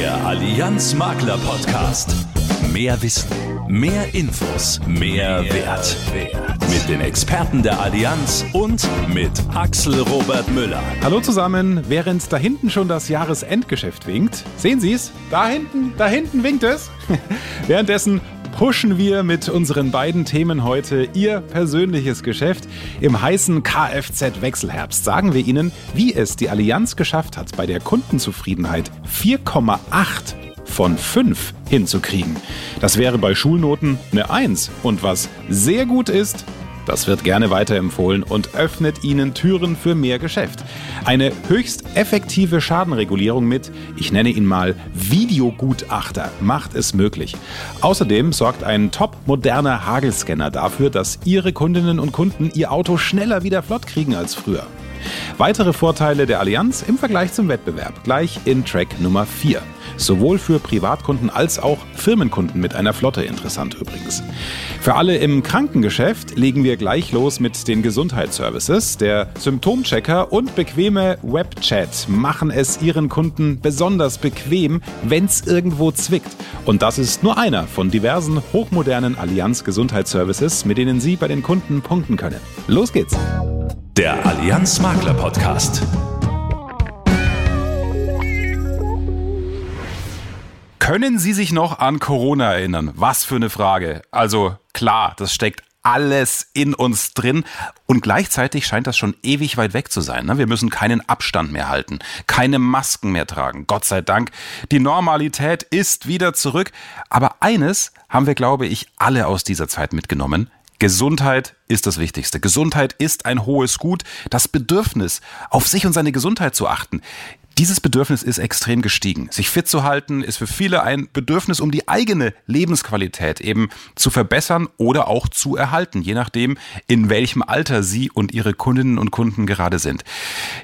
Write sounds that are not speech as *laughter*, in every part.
Der Allianz Makler Podcast. Mehr Wissen, mehr Infos, mehr, Wert. Wert. Mit den Experten der Allianz und mit Axel Robert Müller. Hallo zusammen, während da hinten schon das Jahresendgeschäft winkt. Sehen Sie es? Da hinten, da hinten winkt es. *laughs* Währenddessen pushen wir mit unseren beiden Themen heute Ihr persönliches Geschäft. Im heißen Kfz-Wechselherbst sagen wir Ihnen, wie es die Allianz geschafft hat, bei der Kundenzufriedenheit 4,8 von 5 hinzukriegen. Das wäre bei Schulnoten eine 1. Und was sehr gut ist, das wird gerne weiterempfohlen und öffnet Ihnen Türen für mehr Geschäft. Eine höchst effektive Schadenregulierung mit, ich nenne ihn mal Videogutachter, macht es möglich. Außerdem sorgt ein top moderner Hagelscanner dafür, dass Ihre Kundinnen und Kunden Ihr Auto schneller wieder flott kriegen als früher. Weitere Vorteile der Allianz im Vergleich zum Wettbewerb gleich in Track Nummer 4. Sowohl für Privatkunden als auch Firmenkunden mit einer Flotte interessant übrigens. Für alle im Krankengeschäft legen wir gleich los mit den Gesundheitsservices. Der Symptomchecker und bequeme Webchat machen es Ihren Kunden besonders bequem, wenn es irgendwo zwickt. Und das ist nur einer von diversen hochmodernen Allianz Gesundheitsservices, mit denen Sie bei den Kunden punkten können. Los geht's! Der Allianz Makler Podcast. Können Sie sich noch an Corona erinnern? Was für eine Frage. Also klar, das steckt alles in uns drin und gleichzeitig scheint das schon ewig weit weg zu sein. Ne? Wir müssen keinen Abstand mehr halten, keine Masken mehr tragen. Gott sei Dank, die Normalität ist wieder zurück. Aber eines haben wir, glaube ich, alle aus dieser Zeit mitgenommen. Gesundheit ist das Wichtigste. Gesundheit ist ein hohes Gut. Das Bedürfnis, auf sich und seine Gesundheit zu achten, dieses Bedürfnis ist extrem gestiegen. Sich fit zu halten ist für viele ein Bedürfnis, um die eigene Lebensqualität eben zu verbessern oder auch zu erhalten, je nachdem, in welchem Alter Sie und Ihre Kundinnen und Kunden gerade sind.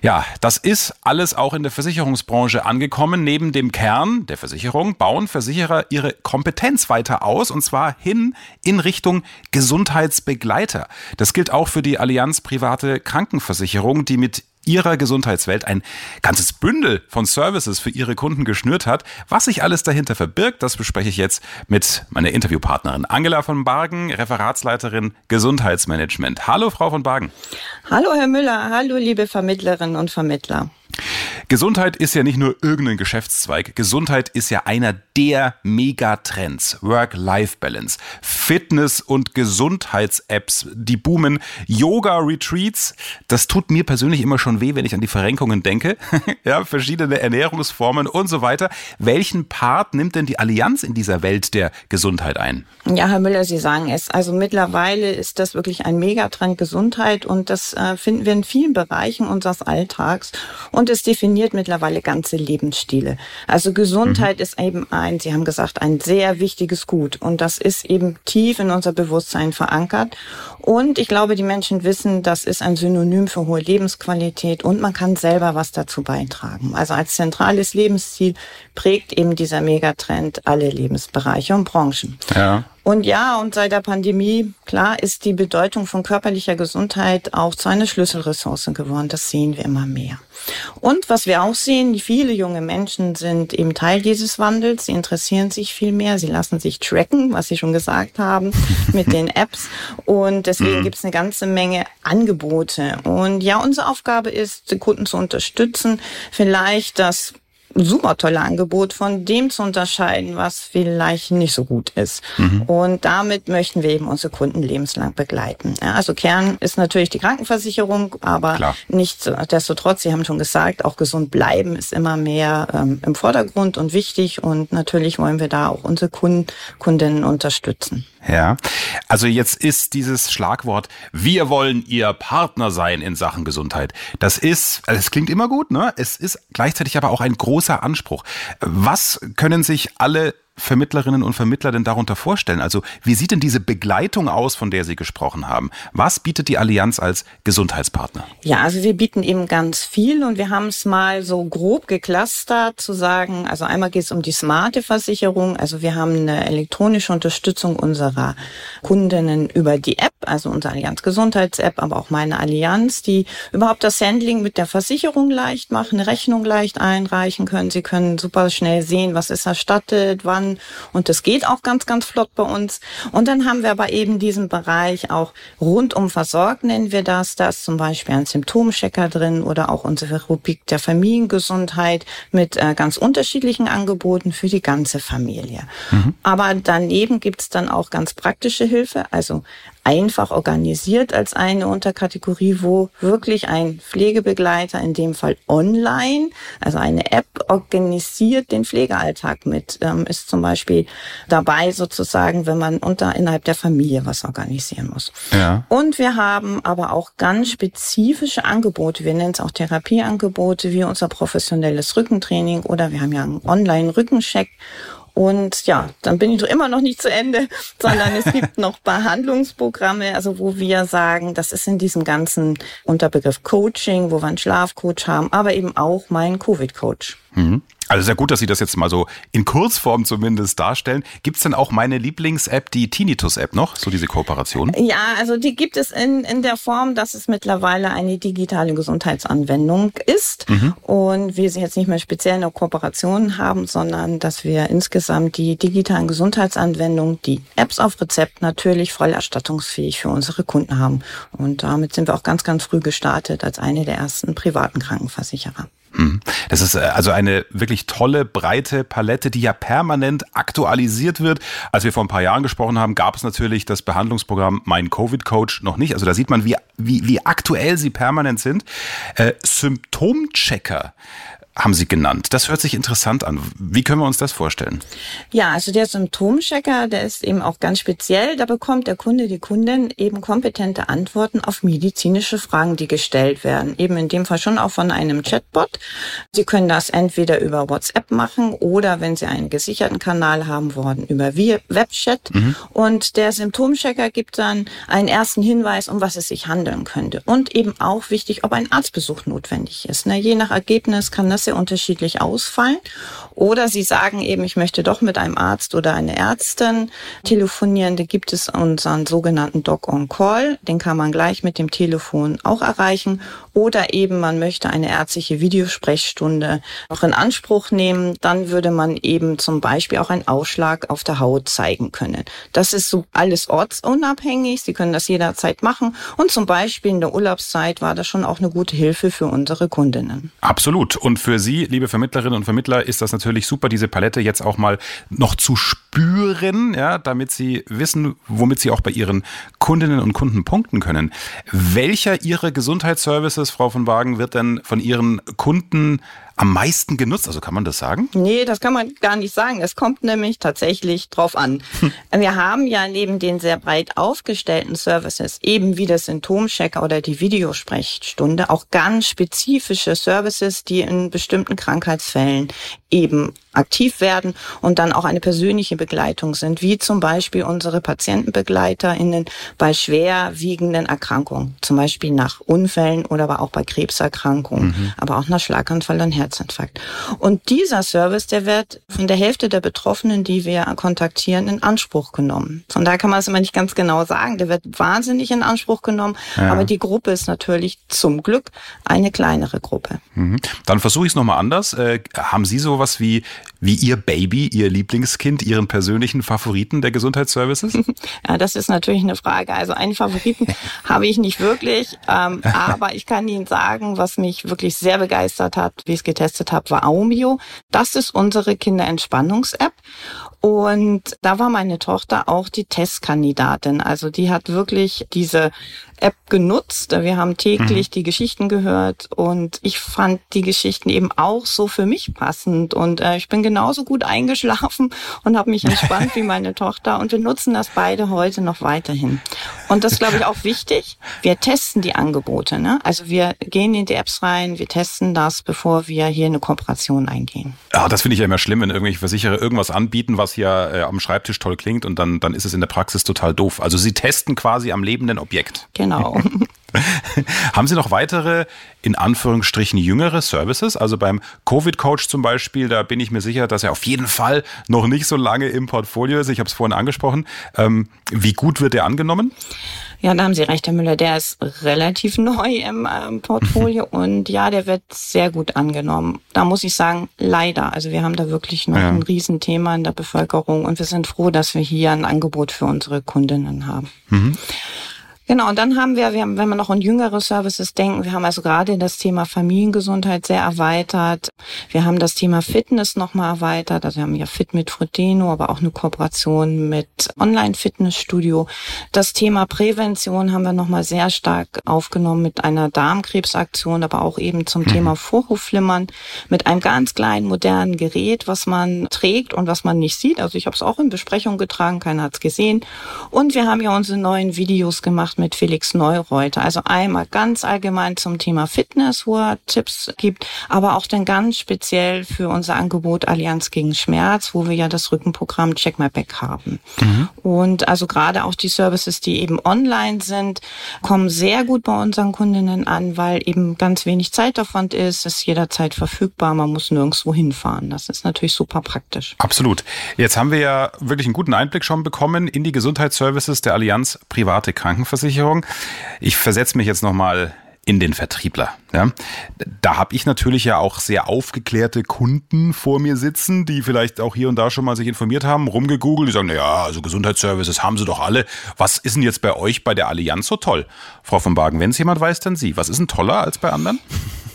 Ja, das ist alles auch in der Versicherungsbranche angekommen. Neben dem Kern der Versicherung bauen Versicherer ihre Kompetenz weiter aus und zwar hin in Richtung Gesundheitsbegleiter. Das gilt auch für die Allianz Private Krankenversicherung, die mit ihrer Gesundheitswelt ein ganzes Bündel von Services für ihre Kunden geschnürt hat. Was sich alles dahinter verbirgt, das bespreche ich jetzt mit meiner Interviewpartnerin Angela von Bargen, Referatsleiterin Gesundheitsmanagement. Hallo, Frau von Bargen. Hallo, Herr Müller. Hallo, liebe Vermittlerinnen und Vermittler. Gesundheit ist ja nicht nur irgendein Geschäftszweig. Gesundheit ist ja einer der Megatrends. Work-Life-Balance, Fitness- und Gesundheits-Apps, die boomen. Yoga-Retreats, das tut mir persönlich immer schon weh, wenn ich an die Verrenkungen denke. *laughs* ja, verschiedene Ernährungsformen und so weiter. Welchen Part nimmt denn die Allianz in dieser Welt der Gesundheit ein? Ja, Herr Müller, Sie sagen es. Also mittlerweile ist das wirklich ein Megatrend Gesundheit und das äh, finden wir in vielen Bereichen unseres Alltags. Und es definiert mittlerweile ganze Lebensstile. Also Gesundheit mhm. ist eben ein, Sie haben gesagt, ein sehr wichtiges Gut. Und das ist eben tief in unser Bewusstsein verankert. Und ich glaube, die Menschen wissen, das ist ein Synonym für hohe Lebensqualität und man kann selber was dazu beitragen. Also als zentrales Lebensziel prägt eben dieser Megatrend alle Lebensbereiche und Branchen. Ja. Und ja, und seit der Pandemie, klar, ist die Bedeutung von körperlicher Gesundheit auch zu einer Schlüsselressource geworden. Das sehen wir immer mehr. Und was wir auch sehen, viele junge Menschen sind eben Teil dieses Wandels. Sie interessieren sich viel mehr. Sie lassen sich tracken, was Sie schon gesagt haben, mit den *laughs* Apps. Und deswegen mhm. gibt es eine ganze Menge Angebote. Und ja, unsere Aufgabe ist, Kunden zu unterstützen, vielleicht das super tolle Angebot von dem zu unterscheiden, was vielleicht nicht so gut ist. Mhm. Und damit möchten wir eben unsere Kunden lebenslang begleiten. Ja, also Kern ist natürlich die Krankenversicherung, aber Klar. nichtsdestotrotz, Sie haben schon gesagt, auch gesund bleiben ist immer mehr ähm, im Vordergrund und wichtig. Und natürlich wollen wir da auch unsere Kunden, Kundinnen unterstützen. Ja, also jetzt ist dieses Schlagwort, wir wollen Ihr Partner sein in Sachen Gesundheit. Das ist, also es klingt immer gut, ne? Es ist gleichzeitig aber auch ein großer Anspruch. Was können sich alle Vermittlerinnen und Vermittler denn darunter vorstellen? Also wie sieht denn diese Begleitung aus, von der Sie gesprochen haben? Was bietet die Allianz als Gesundheitspartner? Ja, also wir bieten eben ganz viel und wir haben es mal so grob geklustert zu sagen, also einmal geht es um die smarte Versicherung, also wir haben eine elektronische Unterstützung unserer Kundinnen über die App, also unsere Allianz Gesundheits-App, aber auch meine Allianz, die überhaupt das Handling mit der Versicherung leicht machen, eine Rechnung leicht einreichen können. Sie können super schnell sehen, was ist erstattet, wann und das geht auch ganz, ganz flott bei uns. Und dann haben wir aber eben diesen Bereich auch rundum versorgt, nennen wir das. Da ist zum Beispiel ein Symptomchecker drin oder auch unsere Rubrik der Familiengesundheit mit äh, ganz unterschiedlichen Angeboten für die ganze Familie. Mhm. Aber daneben gibt's dann auch ganz praktische Hilfe, also einfach organisiert als eine Unterkategorie, wo wirklich ein Pflegebegleiter, in dem Fall online, also eine App organisiert den Pflegealltag mit, ähm, ist zum Beispiel dabei sozusagen, wenn man unter innerhalb der Familie was organisieren muss. Ja. Und wir haben aber auch ganz spezifische Angebote, wir nennen es auch Therapieangebote, wie unser professionelles Rückentraining oder wir haben ja einen Online-Rückencheck und ja, dann bin ich doch immer noch nicht zu Ende, *laughs* sondern es gibt noch Behandlungsprogramme, also wo wir sagen, das ist in diesem ganzen Unterbegriff Coaching, wo wir einen Schlafcoach haben, aber eben auch mein Covid-Coach. Mhm. Also sehr gut, dass Sie das jetzt mal so in Kurzform zumindest darstellen. Gibt es denn auch meine Lieblings-App, die Tinnitus-App noch, so diese Kooperation? Ja, also die gibt es in, in der Form, dass es mittlerweile eine digitale Gesundheitsanwendung ist mhm. und wir sie jetzt nicht mehr speziell eine Kooperation haben, sondern dass wir insgesamt die digitalen Gesundheitsanwendungen, die Apps auf Rezept natürlich voll erstattungsfähig für unsere Kunden haben. Und damit sind wir auch ganz, ganz früh gestartet als eine der ersten privaten Krankenversicherer. Das ist äh, also eine wirklich tolle, breite Palette, die ja permanent aktualisiert wird. Als wir vor ein paar Jahren gesprochen haben, gab es natürlich das Behandlungsprogramm Mein Covid Coach noch nicht. Also da sieht man, wie, wie, wie aktuell sie permanent sind. Äh, Symptomchecker haben Sie genannt. Das hört sich interessant an. Wie können wir uns das vorstellen? Ja, also der Symptomchecker, der ist eben auch ganz speziell. Da bekommt der Kunde, die Kundin eben kompetente Antworten auf medizinische Fragen, die gestellt werden. Eben in dem Fall schon auch von einem Chatbot. Sie können das entweder über WhatsApp machen oder wenn Sie einen gesicherten Kanal haben wollen, über Webchat. Mhm. Und der Symptomchecker gibt dann einen ersten Hinweis, um was es sich handeln könnte. Und eben auch wichtig, ob ein Arztbesuch notwendig ist. Je nach Ergebnis kann das sehr unterschiedlich ausfallen. Oder Sie sagen eben, ich möchte doch mit einem Arzt oder einer Ärztin telefonieren. Da gibt es unseren sogenannten Doc on Call. Den kann man gleich mit dem Telefon auch erreichen. Oder eben man möchte eine ärztliche Videosprechstunde noch in Anspruch nehmen. Dann würde man eben zum Beispiel auch einen Ausschlag auf der Haut zeigen können. Das ist so alles ortsunabhängig. Sie können das jederzeit machen. Und zum Beispiel in der Urlaubszeit war das schon auch eine gute Hilfe für unsere Kundinnen. Absolut. Und für Sie, liebe Vermittlerinnen und Vermittler, ist das natürlich super, diese Palette jetzt auch mal noch zu spüren, ja, damit Sie wissen, womit Sie auch bei Ihren Kundinnen und Kunden punkten können. Welcher Ihrer Gesundheitsservices, Frau von Wagen, wird denn von Ihren Kunden am meisten genutzt? Also kann man das sagen? Nee, das kann man gar nicht sagen. Es kommt nämlich tatsächlich drauf an. Hm. *laughs* Wir haben ja neben den sehr breit aufgestellten Services, eben wie das Symptomchecker oder die Videosprechstunde, auch ganz spezifische Services, die in bestimmten Krankheitsfällen eben aktiv werden und dann auch eine persönliche Begleitung sind, wie zum Beispiel unsere PatientenbegleiterInnen bei schwerwiegenden Erkrankungen, zum Beispiel nach Unfällen oder aber auch bei Krebserkrankungen, mhm. aber auch nach Schlaganfall und Herzinfarkt. Und dieser Service, der wird von der Hälfte der Betroffenen, die wir kontaktieren, in Anspruch genommen. Von daher kann man es immer nicht ganz genau sagen. Der wird wahnsinnig in Anspruch genommen, ja. aber die Gruppe ist natürlich zum Glück eine kleinere Gruppe. Mhm. Dann versuche ich es nochmal anders. Äh, haben Sie sowas wie wie Ihr Baby, Ihr Lieblingskind, Ihren persönlichen Favoriten der Gesundheitsservices? *laughs* Ja, das ist natürlich eine Frage. Also einen Favoriten *laughs* habe ich nicht wirklich, ähm, aber ich kann Ihnen sagen, was mich wirklich sehr begeistert hat, wie ich es getestet habe, war Aumio. Das ist unsere Kinderentspannungs-App. Und da war meine Tochter auch die Testkandidatin. Also die hat wirklich diese App genutzt. Wir haben täglich mhm. die Geschichten gehört und ich fand die Geschichten eben auch so für mich passend und äh, ich bin genauso gut eingeschlafen und habe mich entspannt wie meine *laughs* Tochter und wir nutzen das beide heute noch weiterhin. Und das glaube ich auch wichtig. Wir testen die Angebote. Ne? Also wir gehen in die Apps rein, wir testen das, bevor wir hier eine Kooperation eingehen. Ja, das finde ich ja immer schlimm, wenn irgendwelche Versicherer irgendwas anbieten, was ja äh, am Schreibtisch toll klingt und dann, dann ist es in der Praxis total doof. Also sie testen quasi am lebenden Objekt. Genau. *laughs* Haben Sie noch weitere, in Anführungsstrichen, jüngere Services? Also beim Covid-Coach zum Beispiel, da bin ich mir sicher, dass er auf jeden Fall noch nicht so lange im Portfolio ist. Ich habe es vorhin angesprochen. Ähm, wie gut wird er angenommen? Ja, da haben Sie recht, Herr Müller. Der ist relativ *laughs* neu im ähm, Portfolio *laughs* und ja, der wird sehr gut angenommen. Da muss ich sagen, leider. Also wir haben da wirklich noch ja. ein Riesenthema in der Bevölkerung und wir sind froh, dass wir hier ein Angebot für unsere Kundinnen haben. Mhm. Genau, und dann haben wir, wir haben, wenn wir noch an jüngere Services denken, wir haben also gerade das Thema Familiengesundheit sehr erweitert. Wir haben das Thema Fitness nochmal erweitert. Also wir haben ja Fit mit Fruteno, aber auch eine Kooperation mit Online-Fitnessstudio. Das Thema Prävention haben wir nochmal sehr stark aufgenommen mit einer Darmkrebsaktion, aber auch eben zum mhm. Thema Vorhofflimmern mit einem ganz kleinen modernen Gerät, was man trägt und was man nicht sieht. Also ich habe es auch in Besprechung getragen, keiner hat es gesehen. Und wir haben ja unsere neuen Videos gemacht mit Felix Neureuter. Also einmal ganz allgemein zum Thema Fitness, wo er Tipps gibt, aber auch dann ganz speziell für unser Angebot Allianz gegen Schmerz, wo wir ja das Rückenprogramm Check My Back haben. Mhm. Und also gerade auch die Services, die eben online sind, kommen sehr gut bei unseren Kundinnen an, weil eben ganz wenig Zeitaufwand ist, ist jederzeit verfügbar, man muss nirgendwo hinfahren. Das ist natürlich super praktisch. Absolut. Jetzt haben wir ja wirklich einen guten Einblick schon bekommen in die Gesundheitsservices der Allianz Private Krankenversicherung. Versicherung. Ich versetze mich jetzt nochmal in den Vertriebler. Ja. Da habe ich natürlich ja auch sehr aufgeklärte Kunden vor mir sitzen, die vielleicht auch hier und da schon mal sich informiert haben, rumgegoogelt, die sagen, naja, also Gesundheitsservices haben sie doch alle. Was ist denn jetzt bei euch bei der Allianz so toll? Frau von Bagen, wenn es jemand weiß, dann Sie. Was ist denn toller als bei anderen?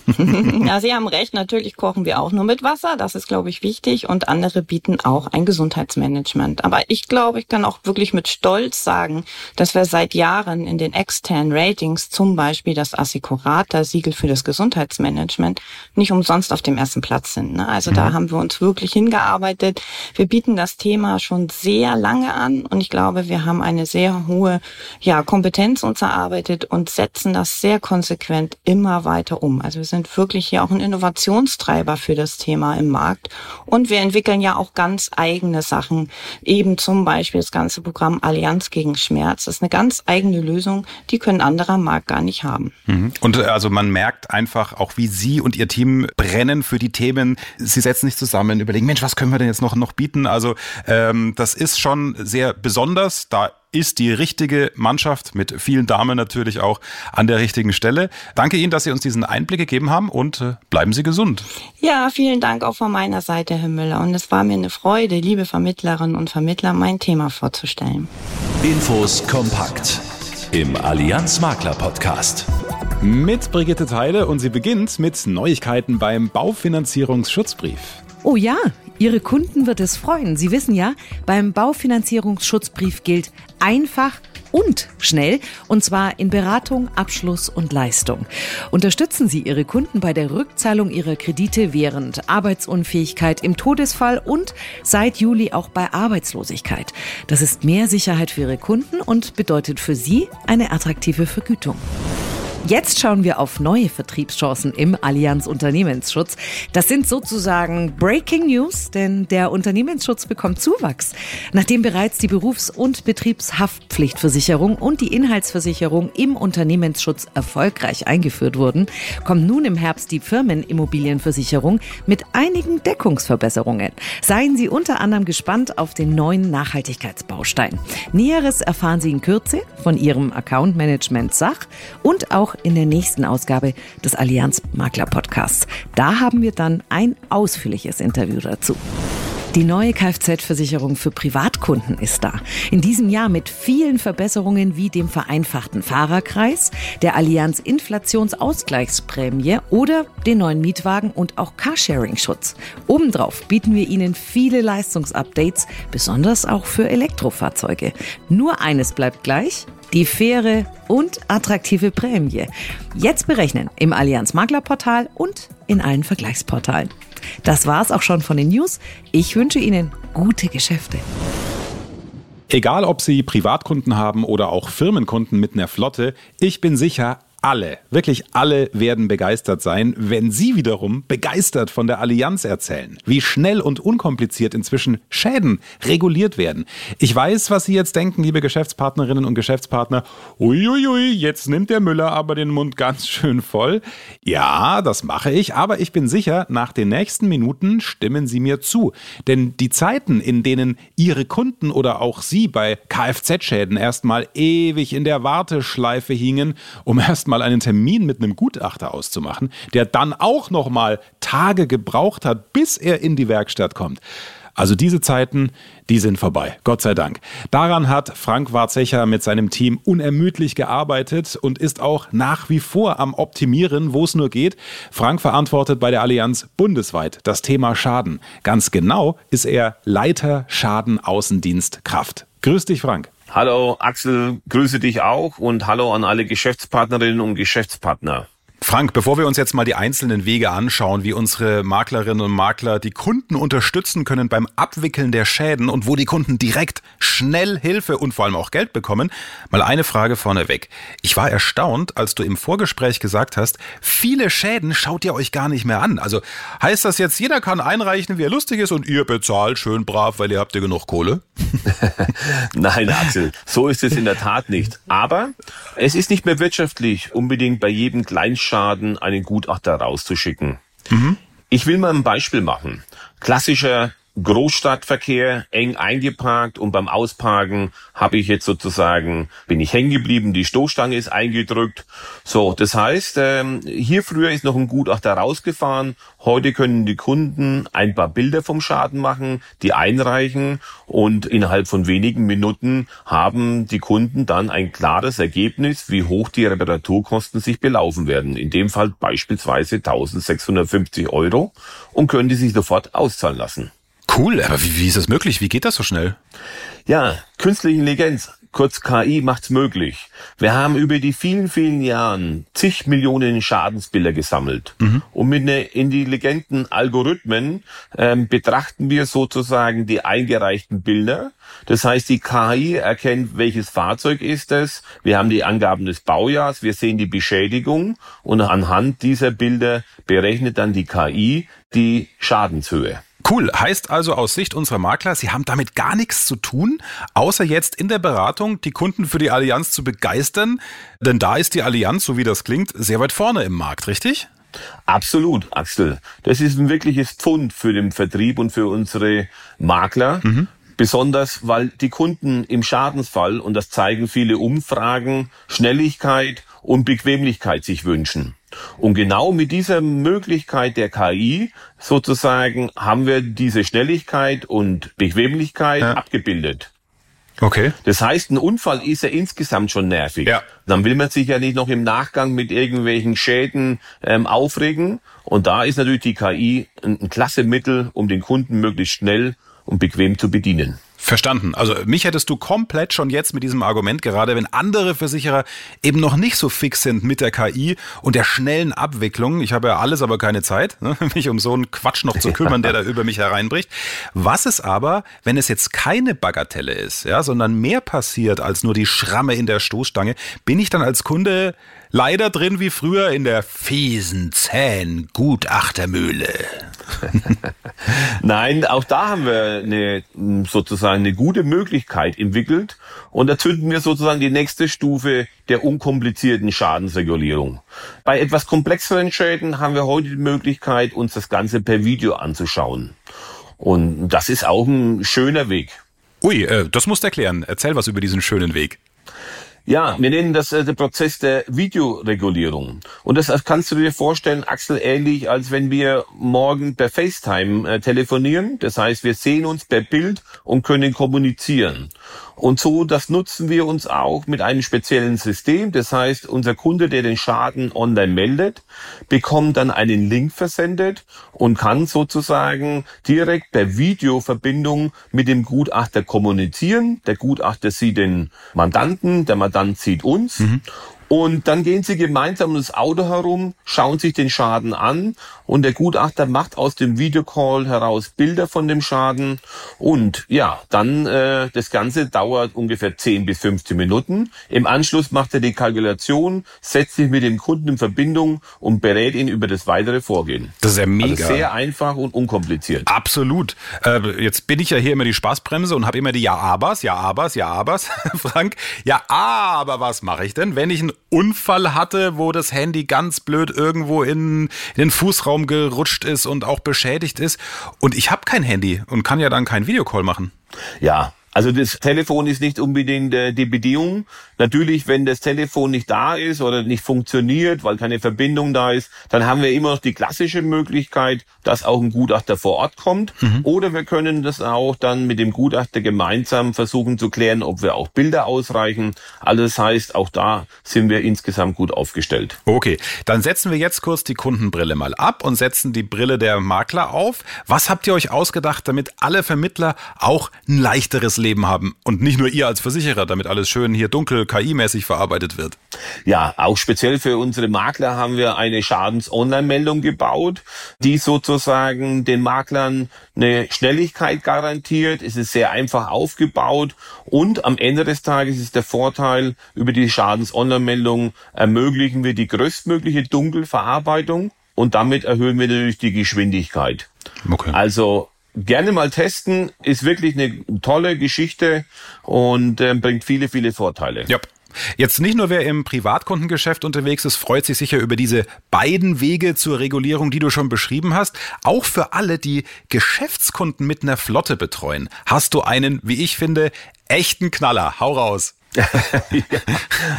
*laughs* ja, Sie haben recht. Natürlich kochen wir auch nur mit Wasser. Das ist, glaube ich, wichtig. Und andere bieten auch ein Gesundheitsmanagement. Aber ich glaube, ich kann auch wirklich mit Stolz sagen, dass wir seit Jahren in den externen Ratings, zum Beispiel das Assicurata-Siegel für das Gesundheitsmanagement, nicht umsonst auf dem ersten Platz sind. Ne? Also mhm. da haben wir uns wirklich hingearbeitet. Wir bieten das Thema schon sehr lange an. Und ich glaube, wir haben eine sehr hohe ja, Kompetenz uns erarbeitet und setzen das sehr konsequent immer weiter um. Also sind wirklich hier auch ein Innovationstreiber für das Thema im Markt. Und wir entwickeln ja auch ganz eigene Sachen. Eben zum Beispiel das ganze Programm Allianz gegen Schmerz. Das ist eine ganz eigene Lösung, die können andere am Markt gar nicht haben. Mhm. Und äh, also man merkt einfach auch, wie Sie und Ihr Team brennen für die Themen. Sie setzen sich zusammen, überlegen, Mensch, was können wir denn jetzt noch, noch bieten? Also ähm, das ist schon sehr besonders. Da ist die richtige Mannschaft mit vielen Damen natürlich auch an der richtigen Stelle. Danke Ihnen, dass Sie uns diesen Einblick gegeben haben und äh, bleiben Sie gesund. Ja, vielen Dank auch von meiner Seite, Herr Müller. Und es war mir eine Freude, liebe Vermittlerinnen und Vermittler, mein Thema vorzustellen. Infos kompakt im Allianz Makler Podcast. Mit Brigitte Teile und sie beginnt mit Neuigkeiten beim Baufinanzierungsschutzbrief. Oh ja, Ihre Kunden wird es freuen. Sie wissen ja, beim Baufinanzierungsschutzbrief gilt einfach und schnell, und zwar in Beratung, Abschluss und Leistung. Unterstützen Sie Ihre Kunden bei der Rückzahlung ihrer Kredite während Arbeitsunfähigkeit, im Todesfall und seit Juli auch bei Arbeitslosigkeit. Das ist mehr Sicherheit für Ihre Kunden und bedeutet für Sie eine attraktive Vergütung. Jetzt schauen wir auf neue Vertriebschancen im Allianz Unternehmensschutz. Das sind sozusagen Breaking News, denn der Unternehmensschutz bekommt Zuwachs. Nachdem bereits die Berufs- und Betriebshaftpflichtversicherung und die Inhaltsversicherung im Unternehmensschutz erfolgreich eingeführt wurden, kommt nun im Herbst die Firmenimmobilienversicherung mit einigen Deckungsverbesserungen. Seien Sie unter anderem gespannt auf den neuen Nachhaltigkeitsbaustein. Näheres erfahren Sie in Kürze von Ihrem Account Management Sach und auch in der nächsten Ausgabe des Allianz Makler Podcasts. Da haben wir dann ein ausführliches Interview dazu. Die neue Kfz-Versicherung für Privatkunden ist da. In diesem Jahr mit vielen Verbesserungen wie dem vereinfachten Fahrerkreis, der Allianz Inflationsausgleichsprämie oder den neuen Mietwagen und auch Carsharing-Schutz. Obendrauf bieten wir Ihnen viele Leistungsupdates, besonders auch für Elektrofahrzeuge. Nur eines bleibt gleich, die faire und attraktive Prämie. Jetzt berechnen im Allianz Maklerportal und in allen Vergleichsportalen. Das war's auch schon von den News. Ich wünsche Ihnen gute Geschäfte. Egal, ob Sie Privatkunden haben oder auch Firmenkunden mit einer Flotte, ich bin sicher, alle, wirklich alle werden begeistert sein, wenn Sie wiederum begeistert von der Allianz erzählen, wie schnell und unkompliziert inzwischen Schäden reguliert werden. Ich weiß, was Sie jetzt denken, liebe Geschäftspartnerinnen und Geschäftspartner. Uiuiui, jetzt nimmt der Müller aber den Mund ganz schön voll. Ja, das mache ich, aber ich bin sicher, nach den nächsten Minuten stimmen Sie mir zu. Denn die Zeiten, in denen Ihre Kunden oder auch Sie bei Kfz-Schäden erstmal ewig in der Warteschleife hingen, um erstmal mal einen Termin mit einem Gutachter auszumachen, der dann auch noch mal Tage gebraucht hat, bis er in die Werkstatt kommt. Also diese Zeiten, die sind vorbei. Gott sei Dank. Daran hat Frank Warzecher mit seinem Team unermüdlich gearbeitet und ist auch nach wie vor am Optimieren, wo es nur geht. Frank verantwortet bei der Allianz bundesweit das Thema Schaden. Ganz genau ist er Leiter Schaden Außendienst Kraft. Grüß dich, Frank. Hallo Axel, grüße dich auch und hallo an alle Geschäftspartnerinnen und Geschäftspartner. Frank, bevor wir uns jetzt mal die einzelnen Wege anschauen, wie unsere Maklerinnen und Makler die Kunden unterstützen können beim Abwickeln der Schäden und wo die Kunden direkt schnell Hilfe und vor allem auch Geld bekommen, mal eine Frage vorneweg. Ich war erstaunt, als du im Vorgespräch gesagt hast, viele Schäden schaut ihr euch gar nicht mehr an. Also heißt das jetzt, jeder kann einreichen, wie er lustig ist und ihr bezahlt schön brav, weil ihr habt ja genug Kohle? *laughs* Nein, Axel, so ist es in der Tat nicht. Aber es ist nicht mehr wirtschaftlich, unbedingt bei jedem Kleinschäden Schaden einen Gutachter rauszuschicken. Mhm. Ich will mal ein Beispiel machen. Klassischer Großstadtverkehr eng eingeparkt und beim Ausparken habe ich jetzt sozusagen, bin ich hängen geblieben, die Stoßstange ist eingedrückt. So, das heißt, ähm, hier früher ist noch ein Gutachter rausgefahren. Heute können die Kunden ein paar Bilder vom Schaden machen, die einreichen und innerhalb von wenigen Minuten haben die Kunden dann ein klares Ergebnis, wie hoch die Reparaturkosten sich belaufen werden. In dem Fall beispielsweise 1650 Euro und können die sich sofort auszahlen lassen. Cool, aber wie, wie ist das möglich? Wie geht das so schnell? Ja, künstliche Intelligenz, kurz KI, macht's möglich. Wir haben über die vielen, vielen Jahren zig Millionen Schadensbilder gesammelt. Mhm. Und mit einer intelligenten Algorithmen ähm, betrachten wir sozusagen die eingereichten Bilder. Das heißt, die KI erkennt, welches Fahrzeug ist es. Wir haben die Angaben des Baujahrs, wir sehen die Beschädigung und anhand dieser Bilder berechnet dann die KI die Schadenshöhe. Cool. Heißt also aus Sicht unserer Makler, Sie haben damit gar nichts zu tun, außer jetzt in der Beratung die Kunden für die Allianz zu begeistern. Denn da ist die Allianz, so wie das klingt, sehr weit vorne im Markt, richtig? Absolut, Axel. Das ist ein wirkliches Pfund für den Vertrieb und für unsere Makler. Mhm. Besonders, weil die Kunden im Schadensfall, und das zeigen viele Umfragen, Schnelligkeit und Bequemlichkeit sich wünschen. Und genau mit dieser Möglichkeit der KI sozusagen haben wir diese Schnelligkeit und Bequemlichkeit ja. abgebildet. Okay. Das heißt, ein Unfall ist ja insgesamt schon nervig. Ja. Dann will man sich ja nicht noch im Nachgang mit irgendwelchen Schäden ähm, aufregen. Und da ist natürlich die KI ein, ein klasse Mittel, um den Kunden möglichst schnell und bequem zu bedienen. Verstanden. Also mich hättest du komplett schon jetzt mit diesem Argument, gerade wenn andere Versicherer eben noch nicht so fix sind mit der KI und der schnellen Abwicklung. Ich habe ja alles, aber keine Zeit, ne, *laughs* mich um so einen Quatsch noch zu kümmern, der da über mich hereinbricht. Was ist aber, wenn es jetzt keine Bagatelle ist, ja, sondern mehr passiert als nur die Schramme in der Stoßstange, bin ich dann als Kunde leider drin wie früher in der fiesen, zähen Gutachtermühle. *laughs* Nein, auch da haben wir eine, sozusagen eine gute Möglichkeit entwickelt und da zünden wir sozusagen die nächste Stufe der unkomplizierten Schadensregulierung. Bei etwas komplexeren Schäden haben wir heute die Möglichkeit, uns das Ganze per Video anzuschauen. Und das ist auch ein schöner Weg. Ui, äh, das musst du erklären. Erzähl was über diesen schönen Weg. Ja, wir nennen das äh, der Prozess der Videoregulierung. Und das kannst du dir vorstellen, Axel, ähnlich als wenn wir morgen per FaceTime äh, telefonieren. Das heißt, wir sehen uns per Bild und können kommunizieren. Und so, das nutzen wir uns auch mit einem speziellen System. Das heißt, unser Kunde, der den Schaden online meldet, bekommt dann einen Link versendet und kann sozusagen direkt per Videoverbindung mit dem Gutachter kommunizieren. Der Gutachter sieht den Mandanten, der Mandant sieht uns. Mhm. Und dann gehen sie gemeinsam um das Auto herum, schauen sich den Schaden an und der Gutachter macht aus dem Videocall heraus Bilder von dem Schaden und ja, dann äh, das Ganze dauert ungefähr 10 bis 15 Minuten. Im Anschluss macht er die Kalkulation, setzt sich mit dem Kunden in Verbindung und berät ihn über das weitere Vorgehen. Das ist ja mega. Also sehr einfach und unkompliziert. Absolut. Äh, jetzt bin ich ja hier immer die Spaßbremse und habe immer die Ja-Abers, Ja-Abers, Ja-Abers. *laughs* Frank, ja, aber was mache ich denn, wenn ich einen Unfall hatte, wo das Handy ganz blöd irgendwo in, in den Fußraum gerutscht ist und auch beschädigt ist. Und ich habe kein Handy und kann ja dann keinen Videocall machen. Ja, also das Telefon ist nicht unbedingt äh, die Bedingung. Natürlich, wenn das Telefon nicht da ist oder nicht funktioniert, weil keine Verbindung da ist, dann haben wir immer noch die klassische Möglichkeit, dass auch ein Gutachter vor Ort kommt. Mhm. Oder wir können das auch dann mit dem Gutachter gemeinsam versuchen zu klären, ob wir auch Bilder ausreichen. Alles heißt, auch da sind wir insgesamt gut aufgestellt. Okay, dann setzen wir jetzt kurz die Kundenbrille mal ab und setzen die Brille der Makler auf. Was habt ihr euch ausgedacht, damit alle Vermittler auch ein leichteres Leben haben und nicht nur ihr als Versicherer, damit alles schön hier dunkel KI-mäßig verarbeitet wird. Ja, auch speziell für unsere Makler haben wir eine Schadens-Online-Meldung gebaut, die sozusagen den Maklern eine Schnelligkeit garantiert. Es ist sehr einfach aufgebaut und am Ende des Tages ist der Vorteil, über die Schadens-Online-Meldung ermöglichen wir die größtmögliche Dunkelverarbeitung und damit erhöhen wir natürlich die Geschwindigkeit. Okay. Also gerne mal testen, ist wirklich eine tolle Geschichte und äh, bringt viele, viele Vorteile. Ja. Jetzt nicht nur wer im Privatkundengeschäft unterwegs ist, freut sich sicher über diese beiden Wege zur Regulierung, die du schon beschrieben hast. Auch für alle, die Geschäftskunden mit einer Flotte betreuen, hast du einen, wie ich finde, echten Knaller. Hau raus. Ja,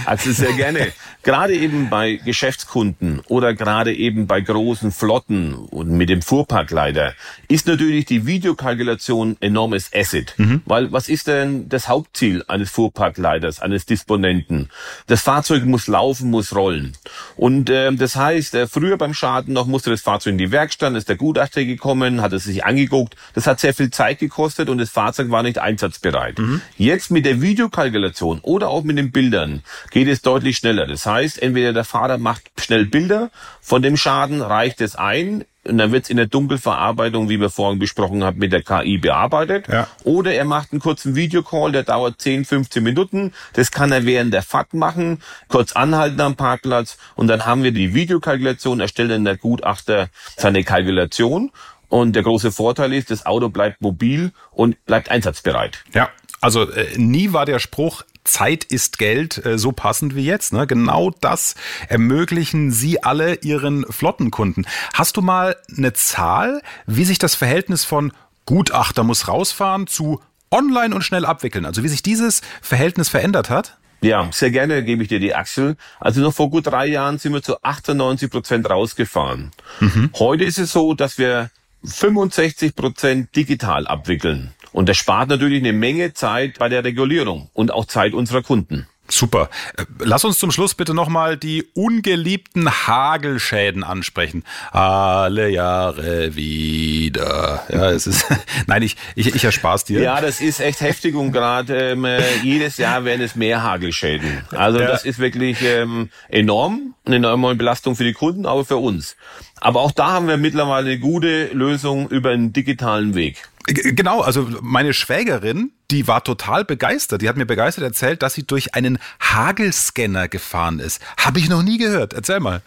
also sehr gerne. Gerade eben bei Geschäftskunden oder gerade eben bei großen Flotten und mit dem Fuhrparkleiter ist natürlich die Videokalkulation enormes Asset. Mhm. Weil was ist denn das Hauptziel eines Fuhrparkleiters, eines Disponenten? Das Fahrzeug muss laufen, muss rollen. Und äh, das heißt, äh, früher beim Schaden noch musste das Fahrzeug in die Werkstatt, ist der Gutachter gekommen, hat es sich angeguckt. Das hat sehr viel Zeit gekostet und das Fahrzeug war nicht einsatzbereit. Mhm. Jetzt mit der Videokalkulation oder auch mit den Bildern geht es deutlich schneller. Das heißt, entweder der Fahrer macht schnell Bilder von dem Schaden, reicht es ein, und dann wird es in der Dunkelverarbeitung, wie wir vorhin besprochen haben, mit der KI bearbeitet. Ja. Oder er macht einen kurzen Videocall, der dauert 10, 15 Minuten. Das kann er während der Fahrt machen, kurz anhalten am Parkplatz und dann haben wir die Videokalkulation, erstellt dann der Gutachter seine Kalkulation. Und der große Vorteil ist, das Auto bleibt mobil und bleibt einsatzbereit. Ja, also äh, nie war der Spruch, Zeit ist Geld äh, so passend wie jetzt. Ne? Genau das ermöglichen Sie alle Ihren Flottenkunden. Hast du mal eine Zahl, wie sich das Verhältnis von Gutachter muss rausfahren zu online und schnell abwickeln, also wie sich dieses Verhältnis verändert hat? Ja, sehr gerne gebe ich dir die Axel. Also noch vor gut drei Jahren sind wir zu 98 Prozent rausgefahren. Mhm. Heute ist es so, dass wir 65 Prozent digital abwickeln. Und das spart natürlich eine Menge Zeit bei der Regulierung und auch Zeit unserer Kunden. Super. Äh, lass uns zum Schluss bitte nochmal die ungeliebten Hagelschäden ansprechen. Alle Jahre wieder. Ja, es ist. *laughs* Nein, ich, ich, ich erspar's dir. Ja, das ist echt heftig und gerade ähm, äh, jedes Jahr werden es mehr Hagelschäden. Also ja. das ist wirklich ähm, enorm, eine enorme Belastung für die Kunden, aber für uns. Aber auch da haben wir mittlerweile eine gute Lösung über einen digitalen Weg. Genau, also meine Schwägerin, die war total begeistert. Die hat mir begeistert erzählt, dass sie durch einen Hagelscanner gefahren ist. Habe ich noch nie gehört. Erzähl mal.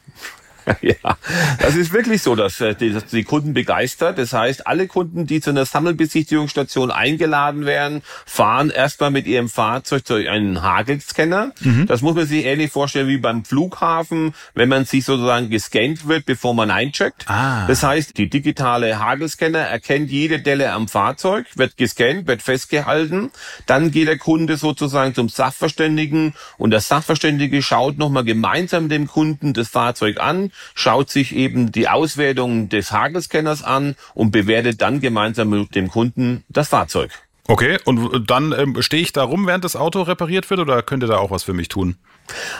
*laughs* ja, das ist wirklich so, dass äh, die, dass die Kunden begeistert. Das heißt, alle Kunden, die zu einer Sammelbesichtigungsstation eingeladen werden, fahren erstmal mit ihrem Fahrzeug zu einem Hagelscanner. Mhm. Das muss man sich ähnlich vorstellen wie beim Flughafen, wenn man sich sozusagen gescannt wird, bevor man eincheckt. Ah. Das heißt, die digitale Hagelscanner erkennt jede Delle am Fahrzeug, wird gescannt, wird festgehalten. Dann geht der Kunde sozusagen zum Sachverständigen und der Sachverständige schaut nochmal gemeinsam dem Kunden das Fahrzeug an, schaut sich eben die Auswertung des Hagelscanners an und bewertet dann gemeinsam mit dem Kunden das Fahrzeug. Okay, und dann ähm, stehe ich da rum, während das Auto repariert wird oder könnt ihr da auch was für mich tun?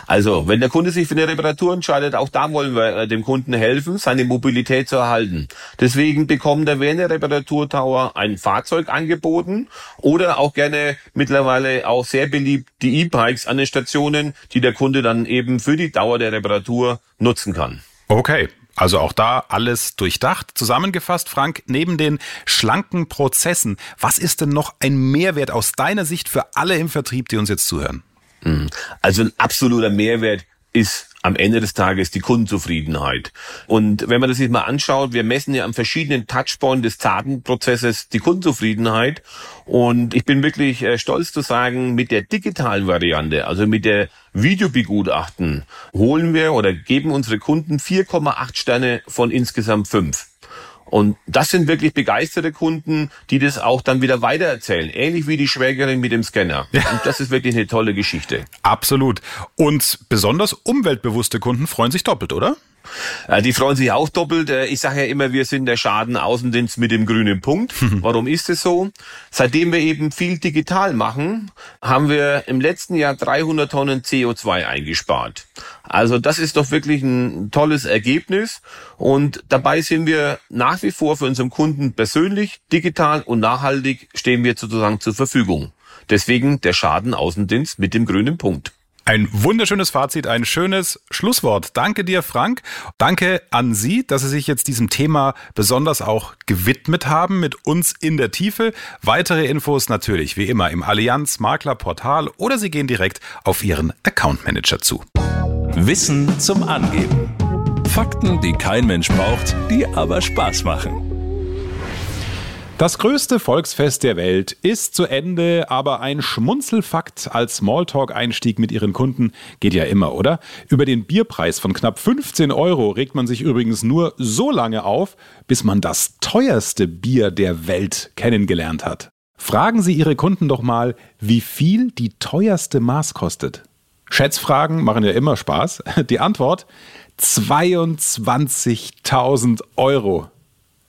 Also, wenn der Kunde sich für eine Reparatur entscheidet, auch da wollen wir äh, dem Kunden helfen, seine Mobilität zu erhalten. Deswegen bekommt er während der Reparaturtour ein Fahrzeug angeboten oder auch gerne mittlerweile auch sehr beliebt die E-Bikes an den Stationen, die der Kunde dann eben für die Dauer der Reparatur nutzen kann. Okay, also auch da alles durchdacht. Zusammengefasst, Frank, neben den schlanken Prozessen, was ist denn noch ein Mehrwert aus deiner Sicht für alle im Vertrieb, die uns jetzt zuhören? Mhm. Also ein absoluter Mehrwert ist am Ende des Tages die Kundenzufriedenheit. Und wenn man das sich mal anschaut, wir messen ja an verschiedenen Touchpoints des Datenprozesses die Kundenzufriedenheit. Und ich bin wirklich äh, stolz zu sagen, mit der digitalen Variante, also mit der Videobegutachten, holen wir oder geben unsere Kunden 4,8 Sterne von insgesamt 5. Und das sind wirklich begeisterte Kunden, die das auch dann wieder weitererzählen. Ähnlich wie die Schwägerin mit dem Scanner. Ja. Und das ist wirklich eine tolle Geschichte. Absolut. Und besonders umweltbewusste Kunden freuen sich doppelt, oder? Äh, die freuen sich auch doppelt. Äh, ich sage ja immer, wir sind der Schadenaußendienst mit dem grünen Punkt. *laughs* Warum ist es so? Seitdem wir eben viel digital machen, haben wir im letzten Jahr 300 Tonnen CO2 eingespart. Also das ist doch wirklich ein tolles Ergebnis. Und dabei sind wir nach wie vor für unseren Kunden persönlich, digital und nachhaltig stehen wir sozusagen zur Verfügung. Deswegen der Schadenaußendienst mit dem grünen Punkt. Ein wunderschönes Fazit, ein schönes Schlusswort. Danke dir, Frank. Danke an Sie, dass Sie sich jetzt diesem Thema besonders auch gewidmet haben mit uns in der Tiefe. Weitere Infos natürlich wie immer im Allianz Makler Portal oder Sie gehen direkt auf Ihren Account Manager zu. Wissen zum Angeben. Fakten, die kein Mensch braucht, die aber Spaß machen. Das größte Volksfest der Welt ist zu Ende, aber ein Schmunzelfakt als Smalltalk-Einstieg mit Ihren Kunden geht ja immer, oder? Über den Bierpreis von knapp 15 Euro regt man sich übrigens nur so lange auf, bis man das teuerste Bier der Welt kennengelernt hat. Fragen Sie Ihre Kunden doch mal, wie viel die teuerste Maß kostet. Schätzfragen machen ja immer Spaß. *laughs* Die Antwort 22.000 Euro.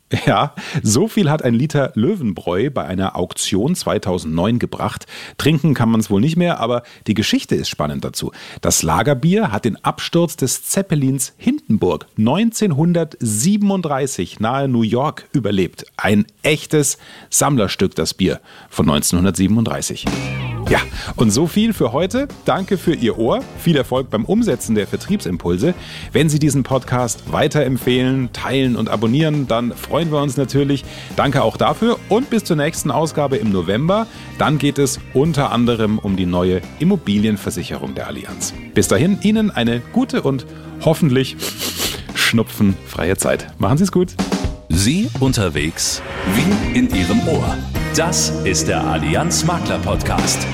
*laughs* Ja, so viel hat ein Liter Löwenbräu bei einer Auktion 2009 gebracht. Trinken kann man es wohl nicht mehr, aber die Geschichte ist spannend dazu. Das Lagerbier hat den Absturz des Zeppelins Hindenburg 1937 nahe New York überlebt. Ein echtes Sammlerstück, das Bier von 1937. Ja, und so viel für heute. Danke für Ihr Ohr. Viel Erfolg beim Umsetzen der Vertriebsimpulse. Wenn Sie diesen Podcast weiterempfehlen, teilen und abonnieren, dann freuen wir uns natürlich. Danke auch dafür und bis zur nächsten Ausgabe im November. Dann geht es unter anderem um die neue Immobilienversicherung der Allianz. Bis dahin Ihnen eine gute und hoffentlich schnupfenfreie Zeit. Machen Sie es gut. Sie unterwegs wie in Ihrem Ohr. Das ist der Allianz Makler Podcast.